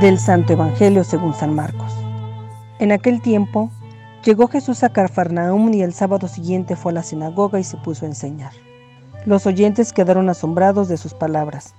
Del Santo Evangelio según San Marcos. En aquel tiempo, llegó Jesús a Carfarnaum y el sábado siguiente fue a la sinagoga y se puso a enseñar. Los oyentes quedaron asombrados de sus palabras,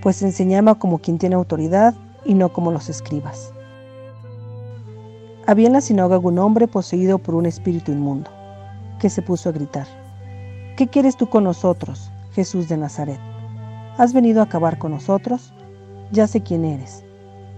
pues enseñaba como quien tiene autoridad y no como los escribas. Había en la sinagoga un hombre poseído por un espíritu inmundo, que se puso a gritar, ¿Qué quieres tú con nosotros, Jesús de Nazaret? ¿Has venido a acabar con nosotros? Ya sé quién eres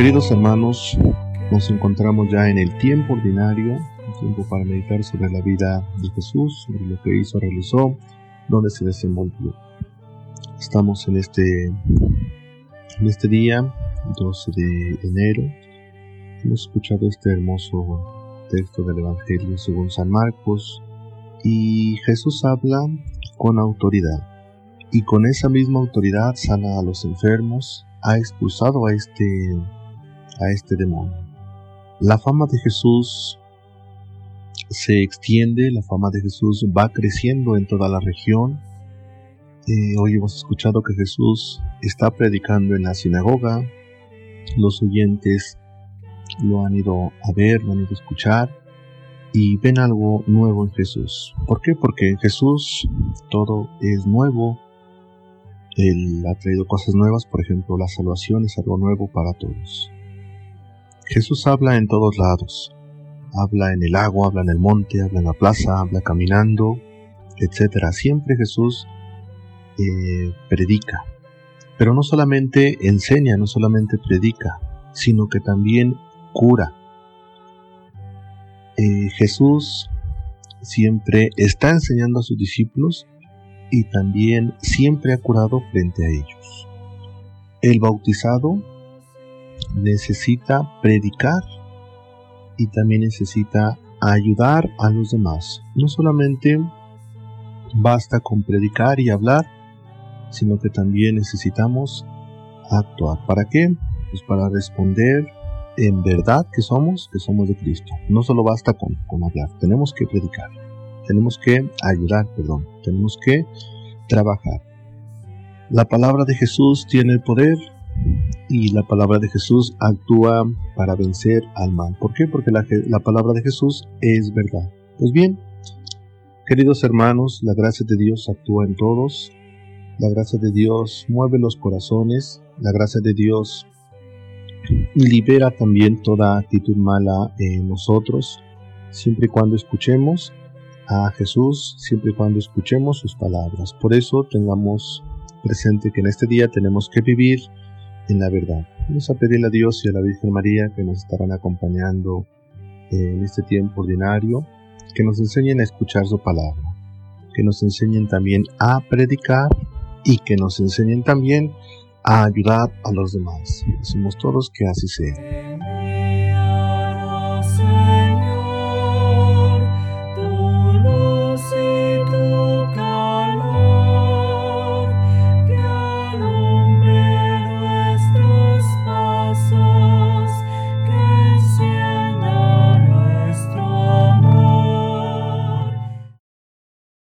Queridos hermanos, nos encontramos ya en el tiempo ordinario, un tiempo para meditar sobre la vida de Jesús, sobre lo que hizo, realizó, donde se desenvolvió. Estamos en este, en este día, 12 de enero. Hemos escuchado este hermoso texto del Evangelio según San Marcos y Jesús habla con autoridad y con esa misma autoridad sana a los enfermos, ha expulsado a este a este demonio. La fama de Jesús se extiende, la fama de Jesús va creciendo en toda la región. Eh, hoy hemos escuchado que Jesús está predicando en la sinagoga, los oyentes lo han ido a ver, lo han ido a escuchar y ven algo nuevo en Jesús. ¿Por qué? Porque en Jesús todo es nuevo. Él ha traído cosas nuevas, por ejemplo, la salvación es algo nuevo para todos. Jesús habla en todos lados. Habla en el agua, habla en el monte, habla en la plaza, habla caminando, etc. Siempre Jesús eh, predica. Pero no solamente enseña, no solamente predica, sino que también cura. Eh, Jesús siempre está enseñando a sus discípulos y también siempre ha curado frente a ellos. El bautizado necesita predicar y también necesita ayudar a los demás. No solamente basta con predicar y hablar, sino que también necesitamos actuar. ¿Para qué? Pues para responder en verdad que somos, que somos de Cristo. No solo basta con, con hablar, tenemos que predicar, tenemos que ayudar, perdón, tenemos que trabajar. La palabra de Jesús tiene el poder y la palabra de Jesús actúa para vencer al mal. ¿Por qué? Porque la, la, palabra de Jesús es verdad. Pues bien, queridos hermanos, la gracia de Dios actúa en todos. La gracia de Dios mueve los corazones. La gracia de Dios libera también toda actitud mala en nosotros, siempre y cuando escuchemos a Jesús, siempre y cuando escuchemos sus palabras. Por eso tengamos presente que en este día tenemos que vivir en la verdad. Vamos a pedirle a Dios y a la Virgen María que nos estarán acompañando en este tiempo ordinario, que nos enseñen a escuchar su palabra, que nos enseñen también a predicar y que nos enseñen también a ayudar a los demás. Decimos todos que así sea.